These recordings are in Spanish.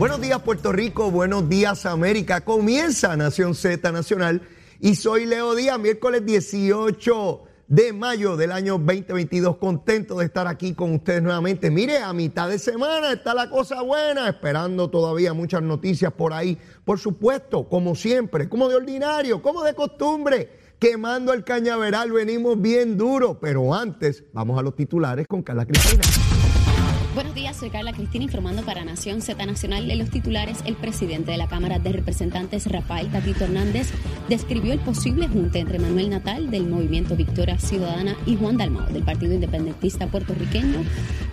Buenos días Puerto Rico, buenos días América. Comienza Nación Z Nacional y soy Leo Díaz, miércoles 18 de mayo del año 2022. Contento de estar aquí con ustedes nuevamente. Mire, a mitad de semana está la cosa buena, esperando todavía muchas noticias por ahí. Por supuesto, como siempre, como de ordinario, como de costumbre, quemando el cañaveral, venimos bien duro. Pero antes, vamos a los titulares con Carla Cristina. Buenos días, soy Carla Cristina informando para Nación Z Nacional de los titulares. El presidente de la Cámara de Representantes, Rafael Tatito Hernández, describió el posible junte entre Manuel Natal del Movimiento Victoria Ciudadana y Juan Dalmao del Partido Independentista Puertorriqueño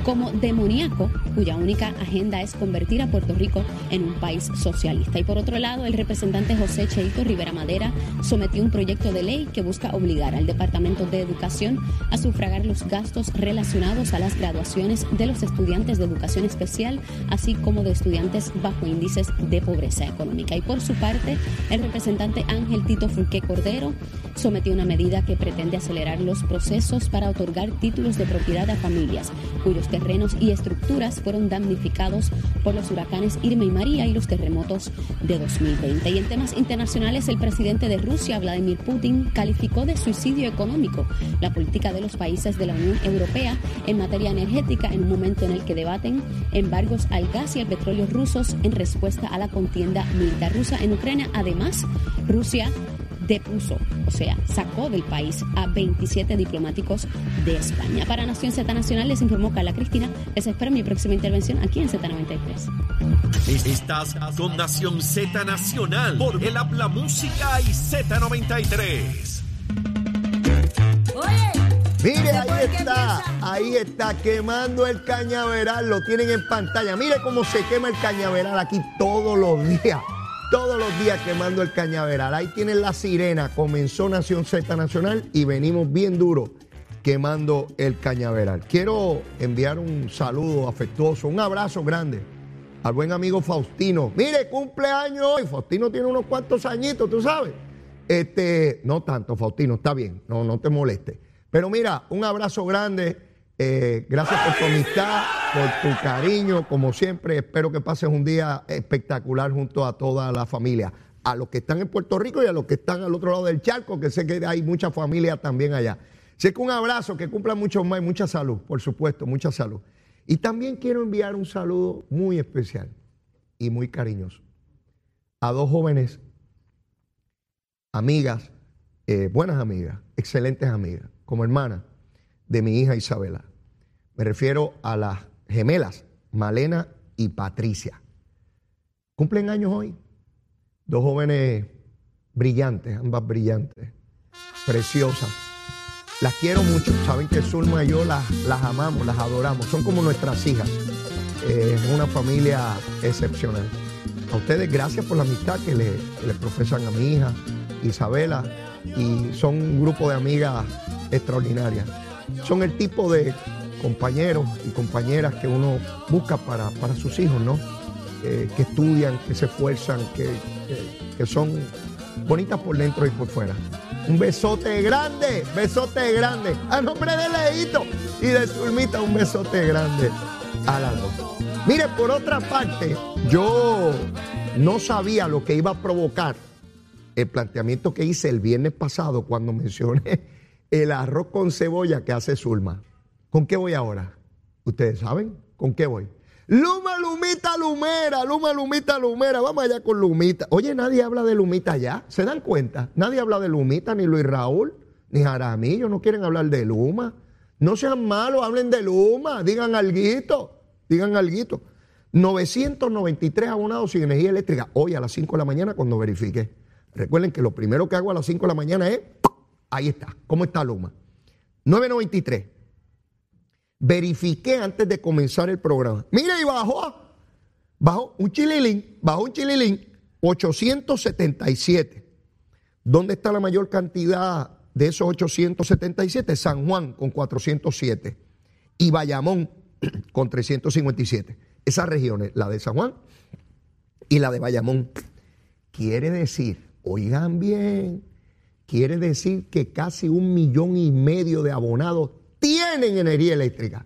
como demoníaco, cuya única agenda es convertir a Puerto Rico en un país socialista. Y por otro lado, el representante José Cheito Rivera Madera sometió un proyecto de ley que busca obligar al Departamento de Educación a sufragar los gastos relacionados a las graduaciones de los estudiantes estudiantes de educación especial, así como de estudiantes bajo índices de pobreza económica. Y por su parte, el representante Ángel Tito Fulqué Cordero sometió una medida que pretende acelerar los procesos para otorgar títulos de propiedad a familias cuyos terrenos y estructuras fueron damnificados por los huracanes Irma y María y los terremotos de 2020. Y en temas internacionales, el presidente de Rusia, Vladimir Putin, calificó de suicidio económico la política de los países de la Unión Europea en materia energética en un momento en el que debaten embargos al gas y al petróleo rusos en respuesta a la contienda militar rusa en Ucrania. Además, Rusia depuso, o sea, sacó del país a 27 diplomáticos de España. Para Nación Z Nacional les informó Carla Cristina. Les espero mi próxima intervención aquí en Z93. Estás con Nación Z Nacional por el Habla Música y Z93. Oye. Mire, ahí está, ahí está, quemando el cañaveral, lo tienen en pantalla. Mire cómo se quema el cañaveral aquí todos los días, todos los días quemando el cañaveral. Ahí tienen la sirena, comenzó Nación Z Nacional y venimos bien duro quemando el cañaveral. Quiero enviar un saludo afectuoso, un abrazo grande al buen amigo Faustino. Mire, cumpleaños hoy, Faustino tiene unos cuantos añitos, tú sabes. Este, no tanto, Faustino, está bien, no, no te molestes. Pero mira, un abrazo grande. Eh, gracias por tu amistad, por tu cariño. Como siempre, espero que pases un día espectacular junto a toda la familia. A los que están en Puerto Rico y a los que están al otro lado del charco, que sé que hay mucha familia también allá. Sé que un abrazo, que cumpla mucho más y mucha salud, por supuesto, mucha salud. Y también quiero enviar un saludo muy especial y muy cariñoso a dos jóvenes amigas, eh, buenas amigas, excelentes amigas como hermana de mi hija Isabela. Me refiero a las gemelas, Malena y Patricia. Cumplen años hoy. Dos jóvenes brillantes, ambas brillantes, preciosas. Las quiero mucho. Saben que Zulma y yo las, las amamos, las adoramos. Son como nuestras hijas. Es una familia excepcional. A ustedes gracias por la amistad que le, le profesan a mi hija Isabela y son un grupo de amigas extraordinarias. Son el tipo de compañeros y compañeras que uno busca para, sus hijos, ¿no? que estudian, que se esfuerzan, que, que, son bonitas por dentro y por fuera. Un besote grande, besote grande. A nombre de Leito y de Zulmita, un besote grande a. Mire, por otra parte, yo no sabía lo que iba a provocar el planteamiento que hice el viernes pasado cuando mencioné el arroz con cebolla que hace Zulma. ¿Con qué voy ahora? ¿Ustedes saben? ¿Con qué voy? Luma, Lumita, Lumera, Luma, Lumita, Lumera. Vamos allá con Lumita. Oye, nadie habla de Lumita ya. ¿Se dan cuenta? Nadie habla de Lumita, ni Luis Raúl, ni Jaramillo. No quieren hablar de Luma. No sean malos, hablen de Luma. Digan alguito. Digan alguito. 993 abonados sin energía eléctrica hoy a las 5 de la mañana cuando verifique. Recuerden que lo primero que hago a las 5 de la mañana es, ahí está, ¿cómo está Luma? 993. Verifiqué antes de comenzar el programa. Mira, y bajó, bajó un chililín, bajó un chililín, 877. ¿Dónde está la mayor cantidad de esos 877? San Juan con 407 y Bayamón con 357. Esas regiones, la de San Juan y la de Bayamón. Quiere decir Oigan bien, quiere decir que casi un millón y medio de abonados tienen energía eléctrica.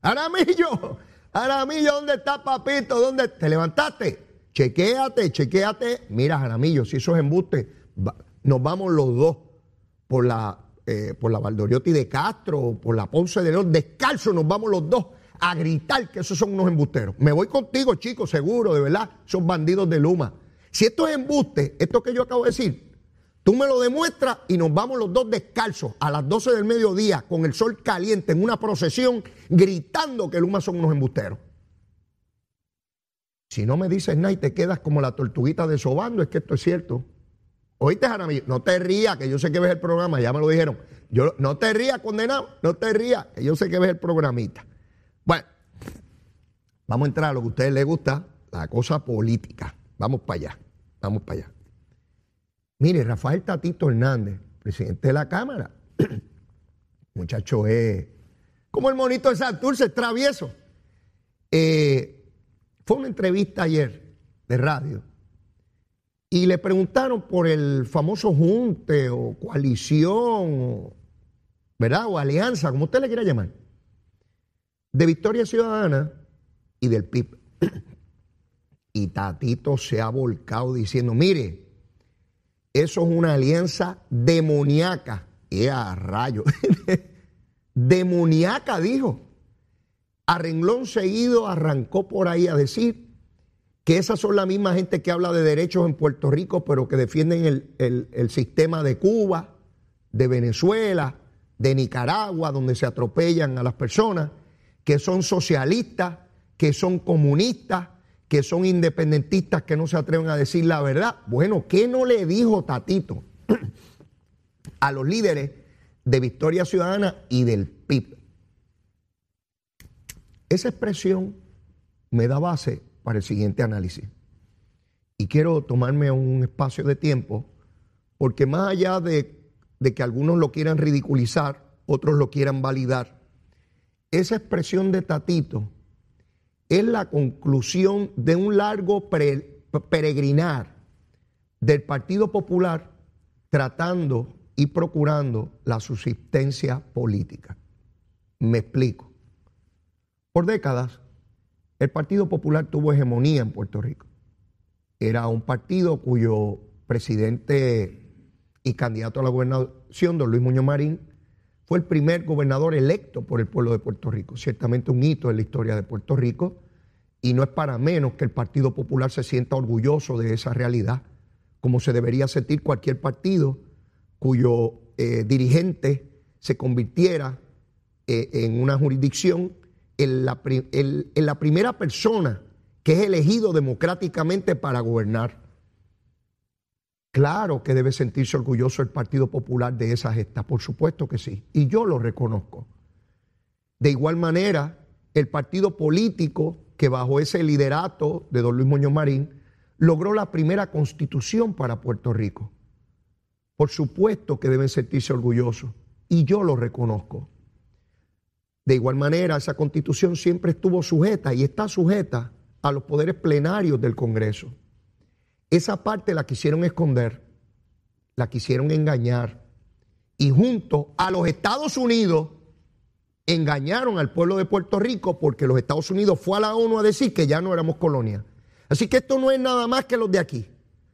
Aramillo, Jaramillo, ¿dónde está papito? ¿Dónde? ¿Te levantaste? Chequéate, chequéate. Mira, Jaramillo, si eso es embuste, nos vamos los dos por la, eh, por la Valdoriotti de Castro, por la Ponce de León, descalzo, nos vamos los dos a gritar que esos son unos embusteros. Me voy contigo, chicos, seguro, de verdad, son bandidos de Luma. Si esto es embuste, esto que yo acabo de decir, tú me lo demuestras y nos vamos los dos descalzos a las 12 del mediodía con el sol caliente en una procesión gritando que Luma son unos embusteros. Si no me dices nada y te quedas como la tortuguita de sobando, es que esto es cierto. Oíste, Jaramillo, no te rías, que yo sé que ves el programa, ya me lo dijeron. Yo, no te rías, condenado, no te rías, que yo sé que ves el programita. Bueno, vamos a entrar a lo que a ustedes les gusta, la cosa política. Vamos para allá, vamos para allá. Mire, Rafael Tatito Hernández, presidente de la Cámara, muchacho es como el monito de Santurce, es travieso. Eh, fue una entrevista ayer de radio y le preguntaron por el famoso junte o coalición, ¿verdad? O alianza, como usted le quiera llamar, de Victoria Ciudadana y del PIB. Y Tatito se ha volcado diciendo, mire, eso es una alianza demoníaca. Y a rayo. demoníaca, dijo a renglón seguido arrancó por ahí a decir que esas son la misma gente que habla de derechos en Puerto Rico, pero que defienden el, el sistema de Cuba, de Venezuela, de Nicaragua, donde se atropellan a las personas, que son socialistas, que son comunistas, que son independentistas, que no se atreven a decir la verdad. Bueno, ¿qué no le dijo Tatito a los líderes de Victoria Ciudadana y del PIB? Esa expresión me da base para el siguiente análisis. Y quiero tomarme un espacio de tiempo porque más allá de, que algunos lo quieran ridiculizar, otros lo quieran validar, esa expresión de Tatito es la conclusión de un largo peregrinar del Partido Popular tratando y procurando la subsistencia política. Me explico. Por décadas, el Partido Popular tuvo hegemonía en Puerto Rico. Era un partido cuyo presidente y candidato a la gobernación, don Luis Muñoz Marín, fue el primer gobernador electo por el pueblo de Puerto Rico. Ciertamente un hito en la historia de Puerto Rico y no es para menos que el Partido Popular se sienta orgulloso de esa realidad, como se debería sentir cualquier partido cuyo eh, dirigente se convirtiera eh, en una jurisdicción en la, primera persona que es elegido democráticamente para gobernar. Claro que debe sentirse orgulloso el Partido Popular de esa gesta, por supuesto que sí, y yo lo reconozco. De igual manera, el partido político que bajo ese liderato de don Luis Muñoz Marín logró la primera constitución para Puerto Rico. Por supuesto que deben sentirse orgullosos, y yo lo reconozco. De igual manera, esa constitución siempre estuvo sujeta y está sujeta a los poderes plenarios del Congreso. Esa parte la quisieron esconder, la quisieron engañar y junto a los Estados Unidos engañaron al pueblo de Puerto Rico porque los Estados Unidos fue a la ONU a decir que ya no éramos colonia. Así que esto no es nada más que los de aquí.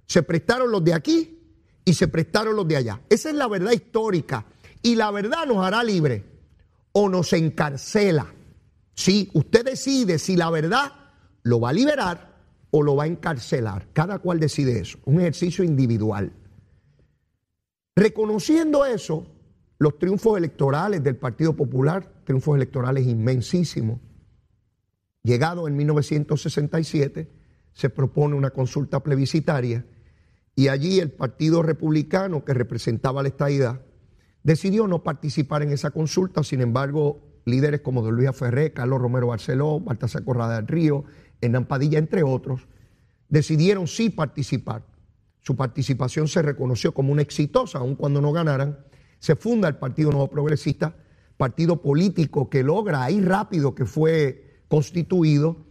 Se prestaron los de aquí y se prestaron los de allá. Esa es la verdad histórica y la verdad nos hará libres o nos encarcela. Sí, usted decide si la verdad lo va a liberar o lo va a encarcelar. Cada cual decide eso. Un ejercicio individual. Reconociendo eso, los triunfos electorales del Partido Popular, triunfos electorales inmensísimos, llegado en 1967, se propone una consulta plebiscitaria y allí el Partido Republicano, que representaba la estadidad, decidió no participar en esa consulta, sin embargo, líderes como Don Luis Ferré, Carlos Romero Barceló, Baltasar Corrada del Río, Hernán Padilla, entre otros, decidieron sí participar. Su participación se reconoció como una exitosa, aun cuando no ganaran. Se funda el Partido Nuevo Progresista, partido político que logra ahí rápido que fue constituido,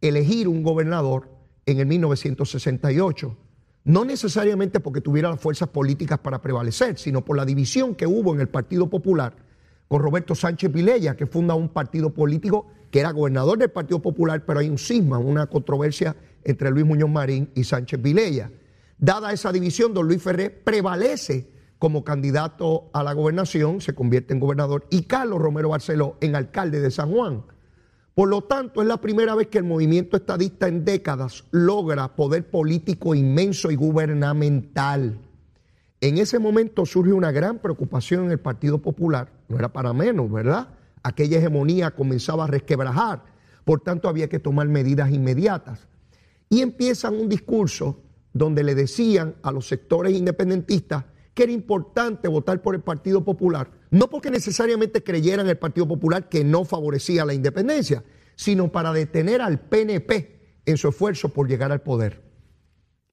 elegir un gobernador en el 1968 no necesariamente porque tuviera las fuerzas políticas para prevalecer, sino por la división que hubo en el Partido Popular con Roberto Sánchez Vilella, que funda un partido político que era gobernador del Partido Popular, pero hay un cisma, una controversia entre Luis Muñoz Marín y Sánchez Vilella. Dada esa división, don Luis Ferré prevalece como candidato a la gobernación, se convierte en gobernador, y Carlos Romero Barceló en alcalde de San Juan. Por lo tanto, es la primera vez que el movimiento estadista en décadas logra poder político inmenso y gubernamental. En ese momento surge una gran preocupación en el Partido Popular, no era para menos, ¿verdad? Aquella hegemonía comenzaba a resquebrajar, por tanto había que tomar medidas inmediatas. Y empiezan un discurso donde le decían a los sectores independentistas que era importante votar por el Partido Popular, no porque necesariamente creyeran el Partido Popular que no favorecía la independencia, sino para detener al PNP en su esfuerzo por llegar al poder.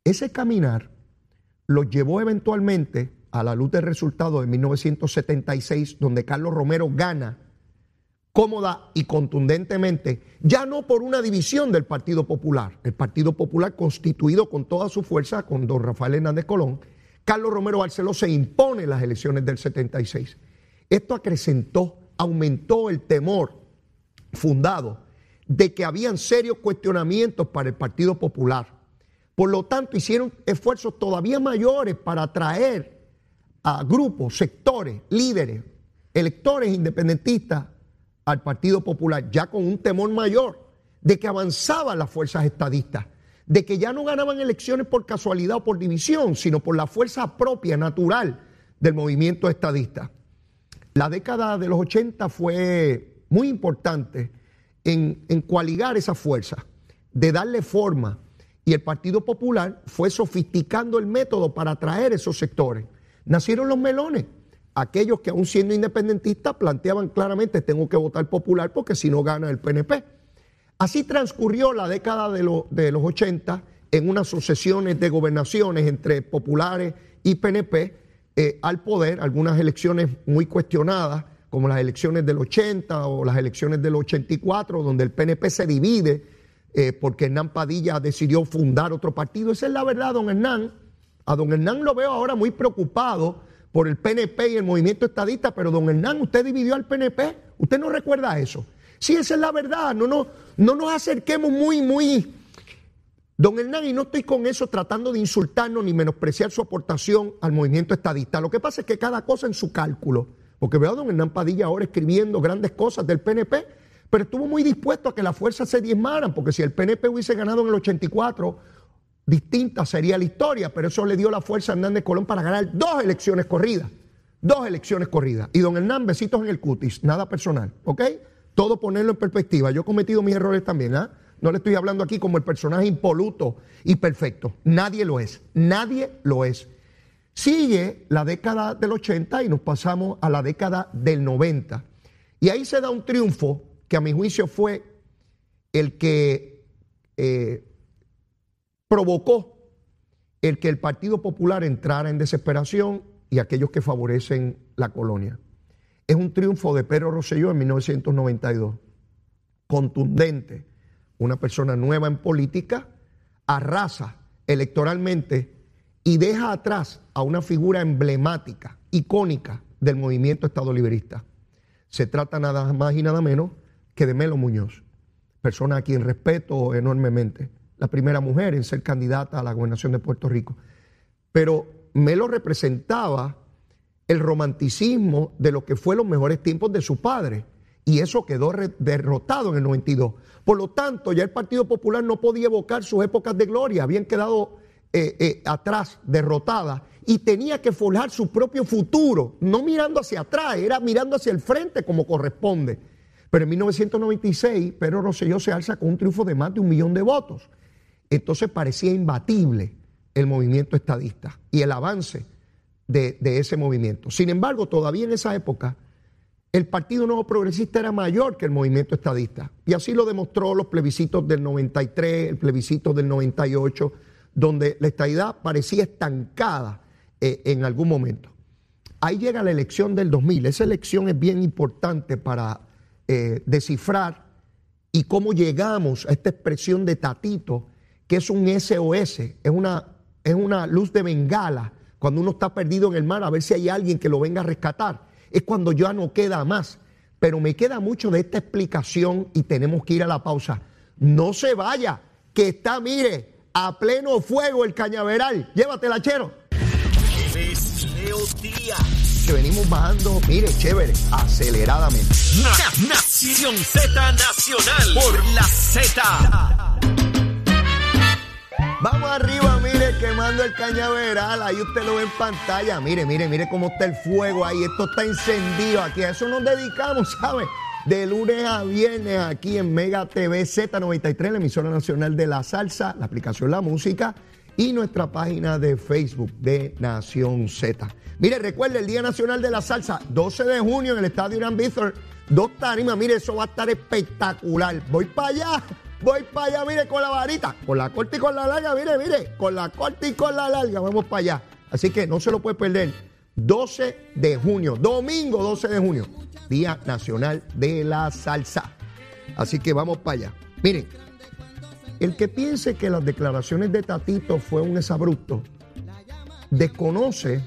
Ese caminar los llevó eventualmente a la luz del resultado de 1976, donde Carlos Romero gana cómoda y contundentemente, ya no por una división del Partido Popular, el Partido Popular constituido con toda su fuerza, con don Rafael Hernández Colón, Carlos Romero Barceló se impone en las elecciones del 76. Esto acrecentó, aumentó el temor fundado de que habían serios cuestionamientos para el Partido Popular. Por lo tanto, hicieron esfuerzos todavía mayores para atraer a grupos, sectores, líderes, electores independentistas al Partido Popular, ya con un temor mayor de que avanzaban las fuerzas estadistas de que ya no ganaban elecciones por casualidad o por división, sino por la fuerza propia, natural del movimiento estadista. La década de los 80 fue muy importante en, en coaligar esa fuerza, de darle forma, y el Partido Popular fue sofisticando el método para atraer esos sectores. Nacieron los melones, aquellos que aún siendo independentistas planteaban claramente tengo que votar popular porque si no gana el PNP. Así transcurrió la década de, los 80 en unas sucesiones de gobernaciones entre populares y PNP eh, al poder, algunas elecciones muy cuestionadas, como las elecciones del 80 o las elecciones del 84, donde el PNP se divide eh, porque Hernán Padilla decidió fundar otro partido. Esa es la verdad, don Hernán. A don Hernán lo veo ahora muy preocupado por el PNP y el movimiento estadista, pero don Hernán, usted dividió al PNP. ¿Usted no recuerda eso? Sí, esa es la verdad. No, no, no nos acerquemos muy, muy. Don Hernán, y no estoy con eso tratando de insultarnos ni menospreciar su aportación al movimiento estadista. Lo que pasa es que cada cosa en su cálculo. Porque veo a don Hernán Padilla ahora escribiendo grandes cosas del PNP, pero estuvo muy dispuesto a que las fuerzas se diezmaran, porque si el PNP hubiese ganado en el 84, distinta sería la historia, pero eso le dio la fuerza a Hernández Colón para ganar dos elecciones corridas. Dos elecciones corridas. Y don Hernán, besitos en el cutis, nada personal, ¿ok? todo ponerlo en perspectiva. Yo he cometido mis errores también, ¿ah? No le estoy hablando aquí como el personaje impoluto y perfecto. Nadie lo es, nadie lo es. Sigue la década del 80 y nos pasamos a la década del 90. Y ahí se da un triunfo que a mi juicio fue el que eh, provocó el que el Partido Popular entrara en desesperación y aquellos que favorecen la colonia es un triunfo de Pedro Rosselló en 1992. Contundente. Una persona nueva en política, arrasa electoralmente y deja atrás a una figura emblemática, icónica del movimiento Estado Liberista. Se trata nada más y nada menos que de Melo Muñoz, persona a quien respeto enormemente, la primera mujer en ser candidata a la gobernación de Puerto Rico. Pero Melo representaba el romanticismo de lo que fue los mejores tiempos de su padre. Y eso quedó derrotado en el 92. Por lo tanto, ya el Partido Popular no podía evocar sus épocas de gloria, habían quedado eh, eh, atrás, derrotadas, y tenía que forjar su propio futuro, no mirando hacia atrás, era mirando hacia el frente como corresponde. Pero en 1996, Pedro Rosselló se alza con un triunfo de más de un millón de votos. Entonces parecía imbatible el movimiento estadista y el avance de, ese movimiento. Sin embargo, todavía en esa época, el Partido Nuevo Progresista era mayor que el movimiento estadista. Y así lo demostró los plebiscitos del 93, el plebiscito del 98, donde la estadidad parecía estancada eh, en algún momento. Ahí llega la elección del 2000. Esa elección es bien importante para eh, descifrar y cómo llegamos a esta expresión de Tatito, que es un SOS, es una, es una luz de bengala cuando uno está perdido en el mar, a ver si hay alguien que lo venga a rescatar. es cuando ya no queda más. Pero me queda mucho de esta explicación y tenemos que ir a la pausa. No se vaya, que está, mire, a pleno fuego el cañaveral. Llévatela, chero. Que venimos bajando, mire, chévere, aceleradamente. Nación Z Nacional por la Z. Vamos arriba, mire, quemando el cañaveral. Ahí usted lo ve en pantalla. Mire, mire, mire cómo está el fuego ahí. Esto está encendido aquí. A eso nos dedicamos, ¿sabe? De lunes a viernes aquí en Mega TV Z93, la emisora nacional de la salsa, la aplicación La Música y nuestra página de Facebook de Nación Z. Mire, recuerde el Día Nacional de la Salsa, 12 de junio en el Estadio Irán Bithorn. Dos tarimas, mire, eso va a estar espectacular. Voy para allá Voy para allá, mire, con la varita, con la corta y con la larga, mire, mire, con la corta y con la larga, vamos para allá. Así que no se lo puede perder. 12 de junio, domingo 12 de junio, Día Nacional de la Salsa. Así que vamos para allá. Miren, el que piense que las declaraciones de Tatito fue un exabrupto, desconoce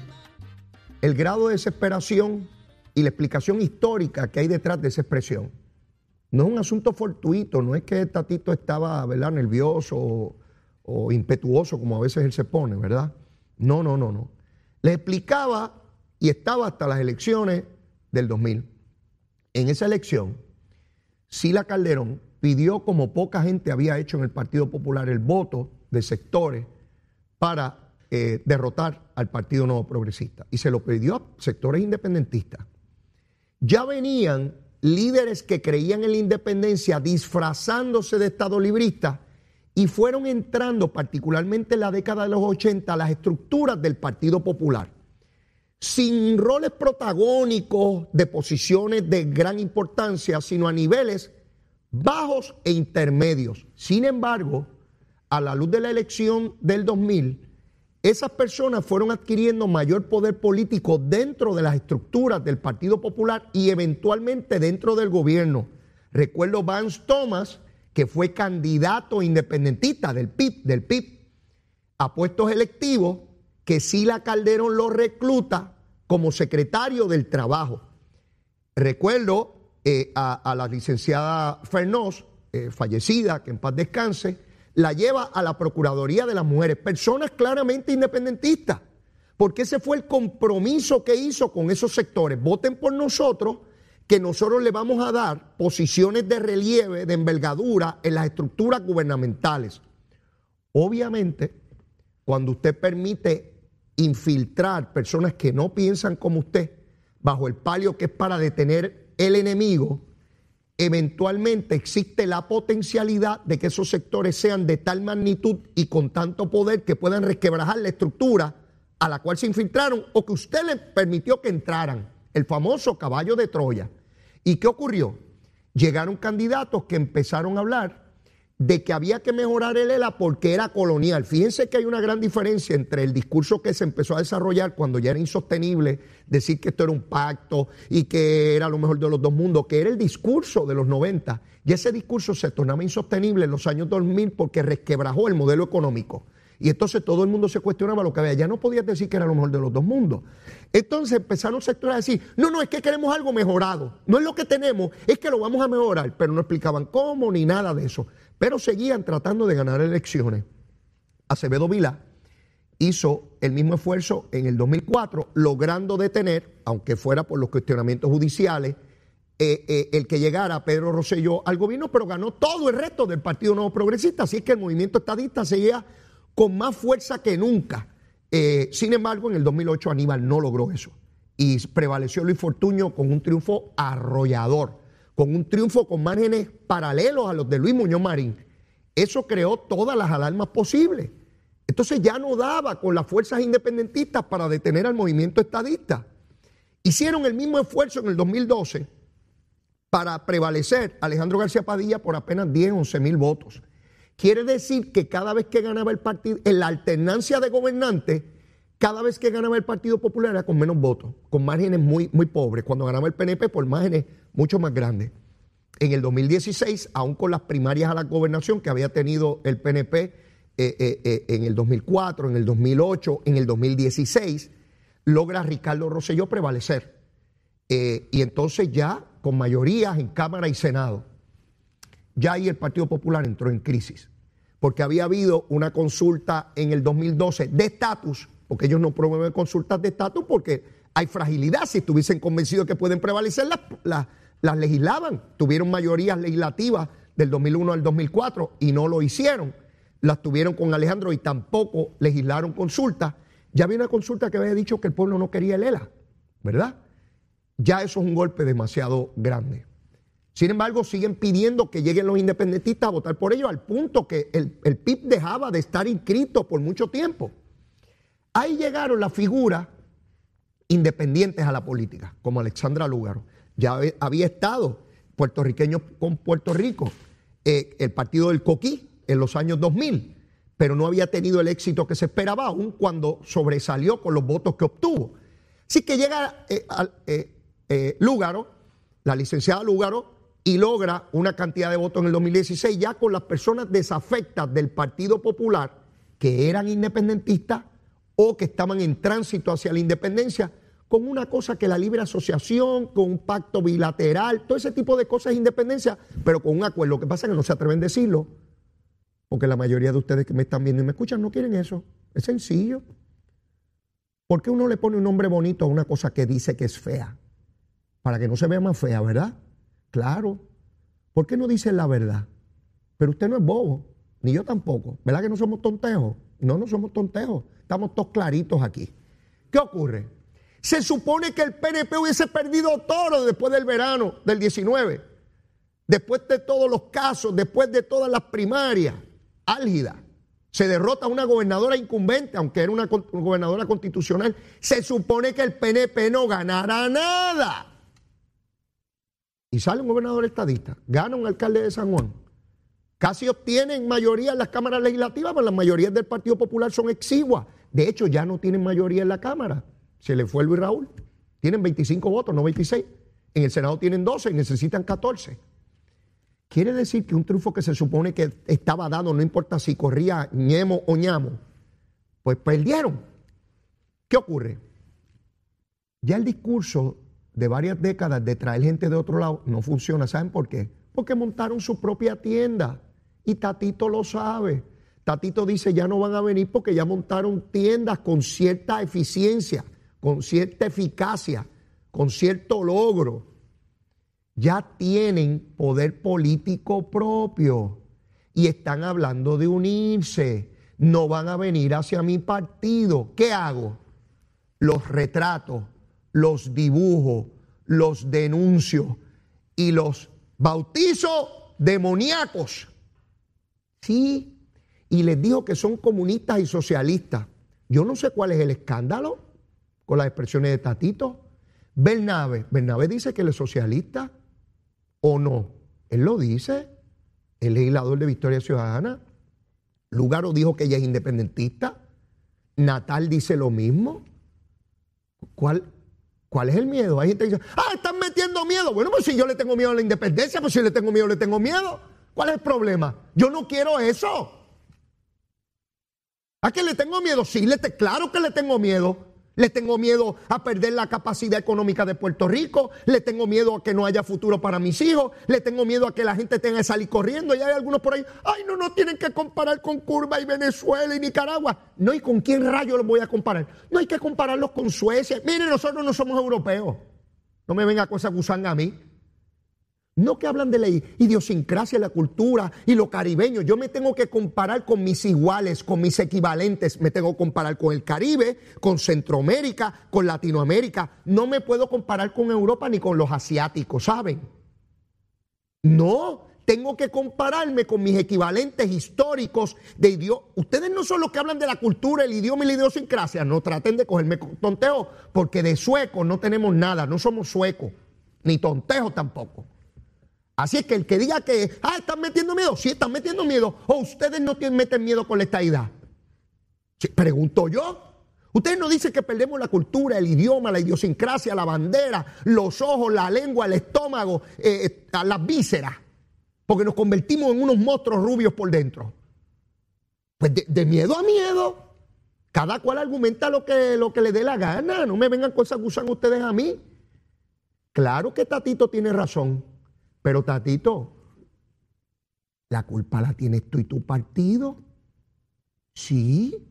el grado de desesperación y la explicación histórica que hay detrás de esa expresión. No es un asunto fortuito, no es que Tatito estaba ¿verdad? nervioso o, impetuoso, como a veces él se pone, ¿verdad? No, no, no, no. Le explicaba y estaba hasta las elecciones del 2000. En esa elección, Sila Calderón pidió, como poca gente había hecho en el Partido Popular, el voto de sectores para eh, derrotar al Partido Nuevo Progresista. Y se lo pidió a sectores independentistas. Ya venían líderes que creían en la independencia disfrazándose de Estado librista y fueron entrando, particularmente en la década de los 80, a las estructuras del Partido Popular, sin roles protagónicos de posiciones de gran importancia, sino a niveles bajos e intermedios. Sin embargo, a la luz de la elección del 2000, esas personas fueron adquiriendo mayor poder político dentro de las estructuras del Partido Popular y eventualmente dentro del gobierno. Recuerdo Vance Thomas, que fue candidato independentista del PIB, del PIB a puestos electivos, que Sila Calderón lo recluta como secretario del Trabajo. Recuerdo eh, a, la licenciada Fernós, eh, fallecida, que en paz descanse, la lleva a la Procuraduría de las Mujeres, personas claramente independentistas, porque ese fue el compromiso que hizo con esos sectores. Voten por nosotros, que nosotros le vamos a dar posiciones de relieve, de envergadura en las estructuras gubernamentales. Obviamente, cuando usted permite infiltrar personas que no piensan como usted, bajo el palio que es para detener el enemigo, eventualmente existe la potencialidad de que esos sectores sean de tal magnitud y con tanto poder que puedan resquebrajar la estructura a la cual se infiltraron o que usted les permitió que entraran, el famoso caballo de Troya. ¿Y qué ocurrió? Llegaron candidatos que empezaron a hablar de que había que mejorar el ELA porque era colonial. Fíjense que hay una gran diferencia entre el discurso que se empezó a desarrollar cuando ya era insostenible decir que esto era un pacto y que era lo mejor de los dos mundos, que era el discurso de los 90. Y ese discurso se tornaba insostenible en los años 2000 porque resquebrajó el modelo económico. Y entonces todo el mundo se cuestionaba lo que había. Ya no podías decir que era lo mejor de los dos mundos. Entonces empezaron sectores a decir, no, no, es que queremos algo mejorado. No es lo que tenemos, es que lo vamos a mejorar. Pero no explicaban cómo ni nada de eso pero seguían tratando de ganar elecciones. Acevedo Vila hizo el mismo esfuerzo en el 2004, logrando detener, aunque fuera por los cuestionamientos judiciales, eh, eh, el que llegara Pedro Rosselló al gobierno, pero ganó todo el resto del Partido Nuevo Progresista, así que el movimiento estadista seguía con más fuerza que nunca. Eh, sin embargo, en el 2008 Aníbal no logró eso y prevaleció Luis Fortuño con un triunfo arrollador con un triunfo con márgenes paralelos a los de Luis Muñoz Marín. Eso creó todas las alarmas posibles. Entonces ya no daba con las fuerzas independentistas para detener al movimiento estadista. Hicieron el mismo esfuerzo en el 2012 para prevalecer Alejandro García Padilla por apenas 10, 11 mil votos. Quiere decir que cada vez que ganaba el partido, en la alternancia de gobernantes, cada vez que ganaba el Partido Popular era con menos votos, con márgenes muy, muy pobres. Cuando ganaba el PNP, por márgenes mucho más grandes. En el 2016, aún con las primarias a la gobernación que había tenido el PNP eh, eh, eh, en el 2004, en el 2008, en el 2016, logra Ricardo Rosselló prevalecer. Y entonces ya con mayorías en Cámara y Senado, ya ahí el Partido Popular entró en crisis, porque había habido una consulta en el 2012 de estatus, porque ellos no promueven consultas de estatus porque hay fragilidad, si estuviesen convencidos que pueden prevalecer, las, las legislaban, tuvieron mayorías legislativas del 2001 al 2004 y no lo hicieron, las tuvieron con Alejandro y tampoco legislaron consultas. Ya había una consulta que había dicho que el pueblo no quería el ELA, ¿verdad? ya eso es un golpe demasiado grande. Sin embargo, siguen pidiendo que lleguen los independentistas a votar por ellos, al punto que el, el PIB dejaba de estar inscrito por mucho tiempo. Ahí llegaron las figuras independientes a la política, como Alexandra Lúgaro. Ya había estado puertorriqueño con Puerto Rico, eh, el partido del Coquí en los años 2000, pero no había tenido el éxito que se esperaba, aún cuando sobresalió con los votos que obtuvo. Así que llega eh, eh, eh, Lúgaro, la licenciada Lúgaro, y logra una cantidad de votos en el 2016 ya con las personas desafectas del Partido Popular que eran independentistas o que estaban en tránsito hacia la independencia, con una cosa que la libre asociación, con un pacto bilateral, todo ese tipo de cosas de independencia, pero con un acuerdo. Lo que pasa es que no se atreven a decirlo, porque la mayoría de ustedes que me están viendo y me escuchan no quieren eso. Es sencillo. ¿Por qué uno le pone un nombre bonito a una cosa que dice que es fea? para que no se vea más fea, ¿verdad? Claro. ¿Por qué no dicen la verdad? Pero usted no es bobo, ni yo tampoco. ¿Verdad que no somos tontejos? No, no somos tontejos. Estamos todos claritos aquí. ¿Qué ocurre? Se supone que el PNP hubiese perdido todo después del verano del 19, después de todos los casos, después de todas las primarias álgidas. Se derrota una gobernadora incumbente, aunque era una gobernadora constitucional. Se supone que el PNP no ganara nada y sale un gobernador estadista, gana un alcalde de San Juan, casi obtienen mayoría en las cámaras legislativas, pero las mayorías del Partido Popular son exiguas. De hecho, ya no tienen mayoría en la Cámara. Se le fue Luis Raúl. Tienen 25 votos, no 26. En el Senado tienen 12, necesitan 14. Quiere decir que un triunfo que se supone que estaba dado, no importa si corría ñemo o ñamo, pues perdieron. ¿Qué ocurre? Ya el discurso de varias décadas de traer gente de otro lado no funciona. ¿Saben por qué? Porque montaron su propia tienda y Tatito lo sabe. Tatito dice, ya no van a venir porque ya montaron tiendas con cierta eficiencia, con cierta eficacia, con cierto logro. Ya tienen poder político propio y están hablando de unirse. No van a venir hacia mi partido. ¿Qué hago? Los retratos los dibujo, los denuncio y los bautizo demoníacos. Sí, y les digo que son comunistas y socialistas. Yo no sé cuál es el escándalo con las expresiones de Tatito. Bernabe, Bernabe dice que él es socialista o no. Él lo dice, el legislador de Victoria Ciudadana. Lugaro dijo que ella es independentista. Natal dice lo mismo. ¿Cuál, ¿Cuál es el miedo? Hay gente que dice, ah, están metiendo miedo. Bueno, pues si yo le tengo miedo a la independencia, pues si le tengo miedo, le tengo miedo. ¿Cuál es el problema? Yo no quiero eso. ¿A qué le tengo miedo? Sí, le claro que le tengo miedo. Le tengo miedo a perder la capacidad económica de Puerto Rico. Le tengo miedo a que no haya futuro para mis hijos. Le tengo miedo a que la gente tenga que salir corriendo. Y hay algunos por ahí, ay, no, no tienen que comparar con Cuba y Venezuela y Nicaragua. No, ¿y con quién rayo los voy a comparar? No hay que compararlos con Suecia. Miren, nosotros no somos europeos. No me venga cosas gusanga a mí. No que hablan de la idiosincrasia, la cultura y lo caribeño. Yo me tengo que comparar con mis iguales, con mis equivalentes. Me tengo que comparar con el Caribe, con Centroamérica, con Latinoamérica. No me puedo comparar con Europa ni con los asiáticos, ¿saben? No, tengo que compararme con mis equivalentes históricos de idioma. Ustedes no son los que hablan de la cultura, el idioma y la idiosincrasia. No traten de cogerme tonteo, porque de sueco no tenemos nada. No somos suecos, ni tontejo tampoco. Así es que el que diga que, ah, están metiendo miedo, sí están metiendo miedo, o ustedes no tienen, meten miedo con la estaidad. pregunto yo. Ustedes no dicen que perdemos la cultura, el idioma, la idiosincrasia, la bandera, los ojos, la lengua, el estómago, eh, eh, las vísceras, porque nos convertimos en unos monstruos rubios por dentro. Pues de, miedo a miedo. Cada cual argumenta lo que, lo que le dé la gana. No me vengan cosas que usan ustedes a mí. Claro que Tatito tiene razón, pero Tatito, la culpa la tienes tú y tu partido. Sí,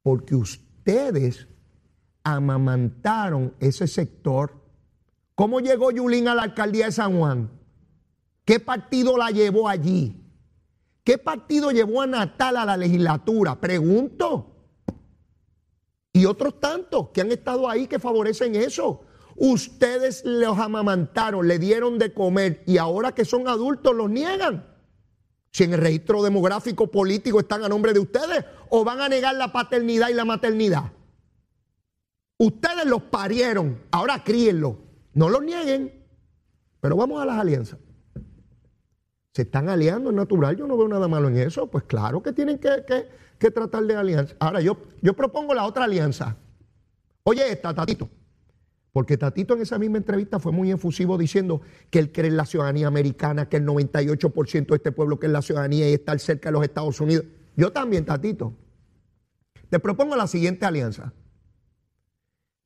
porque ustedes amamantaron ese sector. ¿Cómo llegó Yulín a la alcaldía de San Juan? ¿Qué partido la llevó allí? ¿Qué partido llevó a Natal a la legislatura? Pregunto. Y otros tantos que han estado ahí que favorecen eso. Ustedes los amamantaron, le dieron de comer y ahora que son adultos los niegan. Si en el registro demográfico político están a nombre de ustedes o van a negar la paternidad y la maternidad. Ustedes los parieron, ahora críenlo. No los nieguen, pero vamos a las alianzas. Se están aliando, es natural, yo no veo nada malo en eso. Pues claro que tienen que, que tratar de alianza. Ahora, yo, yo propongo la otra alianza. Oye, esta, Tatito. Porque Tatito en esa misma entrevista fue muy efusivo diciendo que él cree en la ciudadanía americana, que el 98% de este pueblo que es la ciudadanía y estar cerca de los Estados Unidos. Yo también, Tatito. Te propongo la siguiente alianza.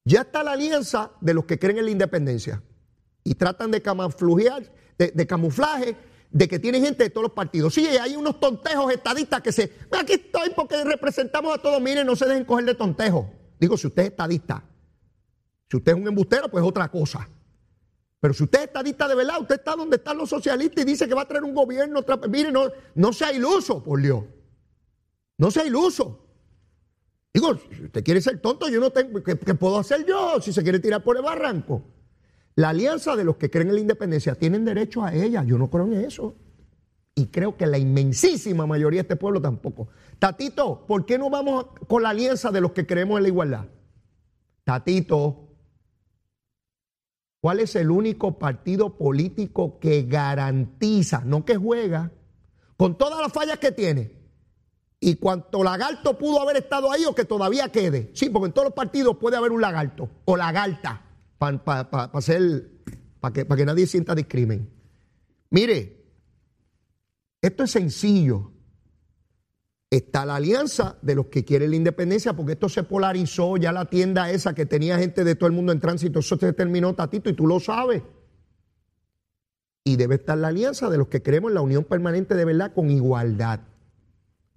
Ya está la alianza de los que creen en la independencia y tratan de camuflajear, de camuflaje de que tiene gente de todos los partidos. Sí, hay unos tontejos estadistas que se. Aquí estoy porque representamos a todos. Miren, no se dejen coger de tontejos. Digo, si usted es estadista, si usted es un embustero, pues otra cosa. Pero si usted es estadista de verdad, usted está donde están los socialistas y dice que va a traer un gobierno. Mire, no, no sea iluso, por Dios. No sea iluso. Digo, si usted quiere ser tonto, yo no tengo. ¿Qué, qué puedo hacer yo si se quiere tirar por el barranco? La alianza de los que creen en la independencia tienen derecho a ella. Yo no creo en eso. Y creo que la inmensísima mayoría de este pueblo tampoco. Tatito, ¿por qué no vamos con la alianza de los que creemos en la igualdad? Tatito, ¿cuál es el único partido político que garantiza, no que juega, con todas las fallas que tiene? Y cuanto lagarto pudo haber estado ahí o que todavía quede. Sí, porque en todos los partidos puede haber un lagarto o lagarta para que, que nadie sienta discrimen. Mire, esto es sencillo. Está la alianza de los que quieren la independencia, porque esto se polarizó, ya la tienda esa que tenía gente de todo el mundo en tránsito, eso se terminó, Tatito, y tú lo sabes. Y debe estar la alianza de los que creemos en la unión permanente de verdad con igualdad.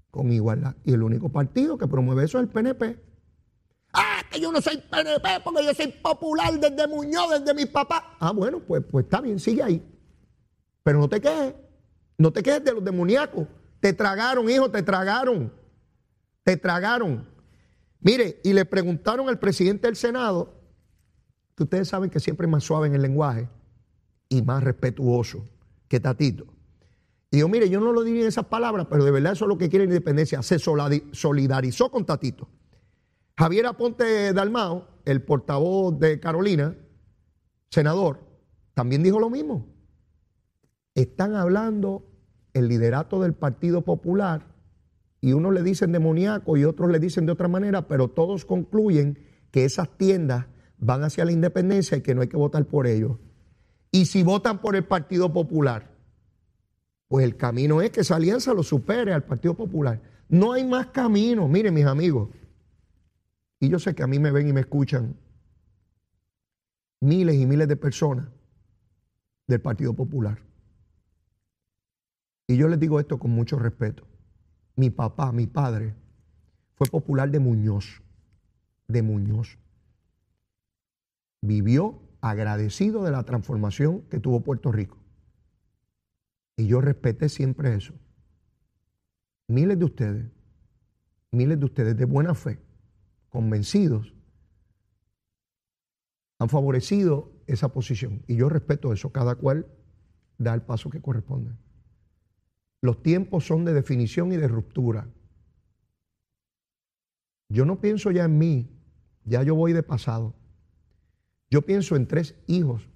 Con igualdad. Y el único partido que promueve eso es el PNP. Ah, que yo no soy PNP porque yo soy popular desde Muñoz, desde mis papás. Ah, bueno, pues, pues está bien, sigue ahí. Pero no te quejes. No te quejes de los demoníacos. Te tragaron, hijo, te tragaron. Te tragaron. Mire, y le preguntaron al presidente del Senado, que ustedes saben que siempre es más suave en el lenguaje y más respetuoso que Tatito. Y yo, mire, yo no lo diría en esas palabras, pero de verdad eso es lo que quiere la independencia. Se solidarizó con Tatito. Javier Aponte Dalmao, el portavoz de Carolina, senador, también dijo lo mismo. Están hablando el liderato del Partido Popular y unos le dicen demoníaco y otros le dicen de otra manera, pero todos concluyen que esas tiendas van hacia la independencia y que no hay que votar por ellos. Y si votan por el Partido Popular, pues el camino es que esa alianza lo supere al Partido Popular. No hay más camino. Miren, mis amigos, y yo sé que a mí me ven y me escuchan miles y miles de personas del Partido Popular. Y yo les digo esto con mucho respeto. Mi papá, mi padre, fue popular de Muñoz, de Muñoz. Vivió agradecido de la transformación que tuvo Puerto Rico. Y yo respeté siempre eso. Miles de ustedes, miles de ustedes de buena fe, convencidos, han favorecido esa posición. Y yo respeto eso, cada cual da el paso que corresponde. Los tiempos son de definición y de ruptura. Yo no pienso ya en mí, ya yo voy de pasado. Yo pienso en tres hijos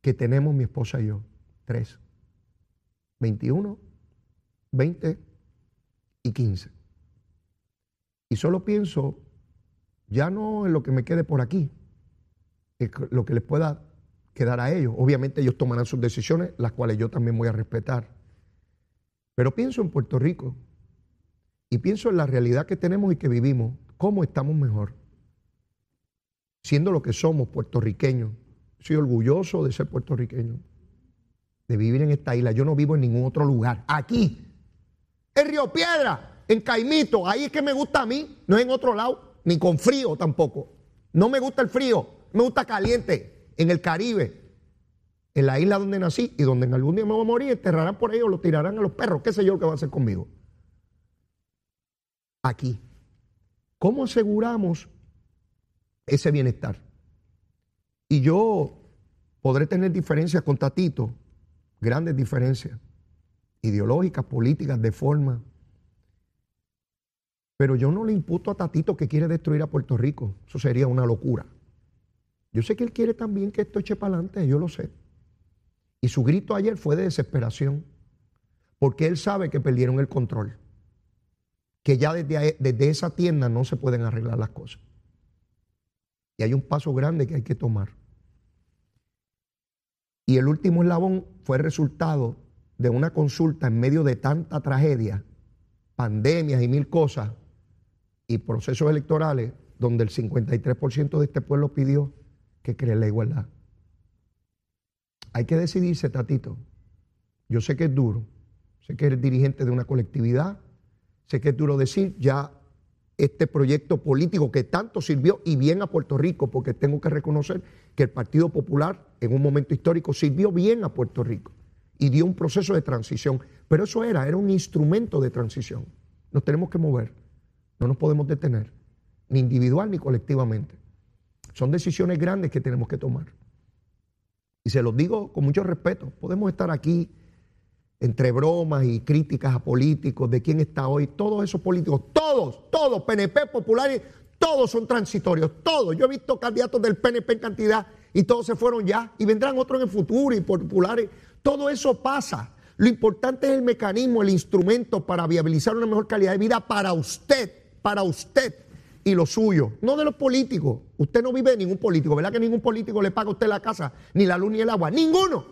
que tenemos mi esposa y yo. Tres. 21, 20 y 15. Y solo pienso ya no en lo que me quede por aquí, lo que les pueda quedar a ellos. Obviamente ellos tomarán sus decisiones, las cuales yo también voy a respetar. Pero pienso en Puerto Rico y pienso en la realidad que tenemos y que vivimos, cómo estamos mejor, siendo lo que somos puertorriqueños, soy orgulloso de ser puertorriqueño, de vivir en esta isla. Yo no vivo en ningún otro lugar. Aquí, en Río Piedra, en Caimito, ahí es que me gusta a mí, no en otro lado, ni con frío tampoco. No me gusta el frío, me gusta caliente, en el Caribe, en la isla donde nací y donde en algún día me voy a morir, enterrarán por ahí lo tirarán a los perros, qué sé yo lo que va a hacer conmigo. Aquí. ¿Cómo aseguramos ese bienestar? Y yo podré tener diferencias con Tatito, grandes diferencias, ideológicas, políticas, de forma. Pero yo no le imputo a Tatito que quiere destruir a Puerto Rico. Eso sería una locura. Yo sé que él quiere también que esto eche para adelante, yo lo sé. Y su grito ayer fue de desesperación, porque él sabe que perdieron el control, que ya desde, esa tienda no se pueden arreglar las cosas. Y hay un paso grande que hay que tomar. Y el último eslabón fue resultado de una consulta en medio de tanta tragedia, pandemias y mil cosas, y procesos electorales, donde el 53% de este pueblo pidió que cree la igualdad. Hay que decidirse, Tatito. Yo sé que es duro, sé que eres dirigente de una colectividad, sé que es duro decir ya este proyecto político que tanto sirvió y bien a Puerto Rico, porque tengo que reconocer que el Partido Popular en un momento histórico sirvió bien a Puerto Rico y dio un proceso de transición. Pero eso era, era un instrumento de transición. Nos tenemos que mover, no nos podemos detener, ni individual ni colectivamente. Son decisiones grandes que tenemos que tomar. Y se los digo con mucho respeto. Podemos estar aquí entre bromas y críticas a políticos, de quién está hoy, todos esos políticos, todos, todos, PNP, populares, todos son transitorios, todos. Yo he visto candidatos del PNP en cantidad y todos se fueron ya y vendrán otros en el futuro y populares. Todo eso pasa. Lo importante es el mecanismo, el instrumento para viabilizar una mejor calidad de vida para usted, para usted y lo suyo, no de los políticos. Usted no vive de ningún político, ¿verdad que ningún político le paga a usted la casa, ni la luz ni el agua? Ninguno,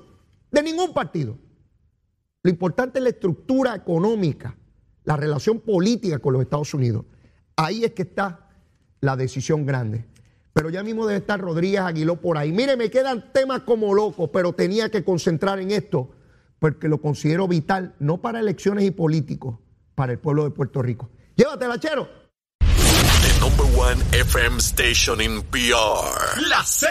de ningún partido. Lo importante es la estructura económica, la relación política con los Estados Unidos. Ahí es que está la decisión grande. Pero ya mismo debe estar Rodríguez Aguiló por ahí. Mire, me quedan temas como locos, pero tenía que concentrar en esto porque lo considero vital, no para elecciones y políticos, para el pueblo de Puerto Rico. Llévatela, chero number one FM station in PR. La Z.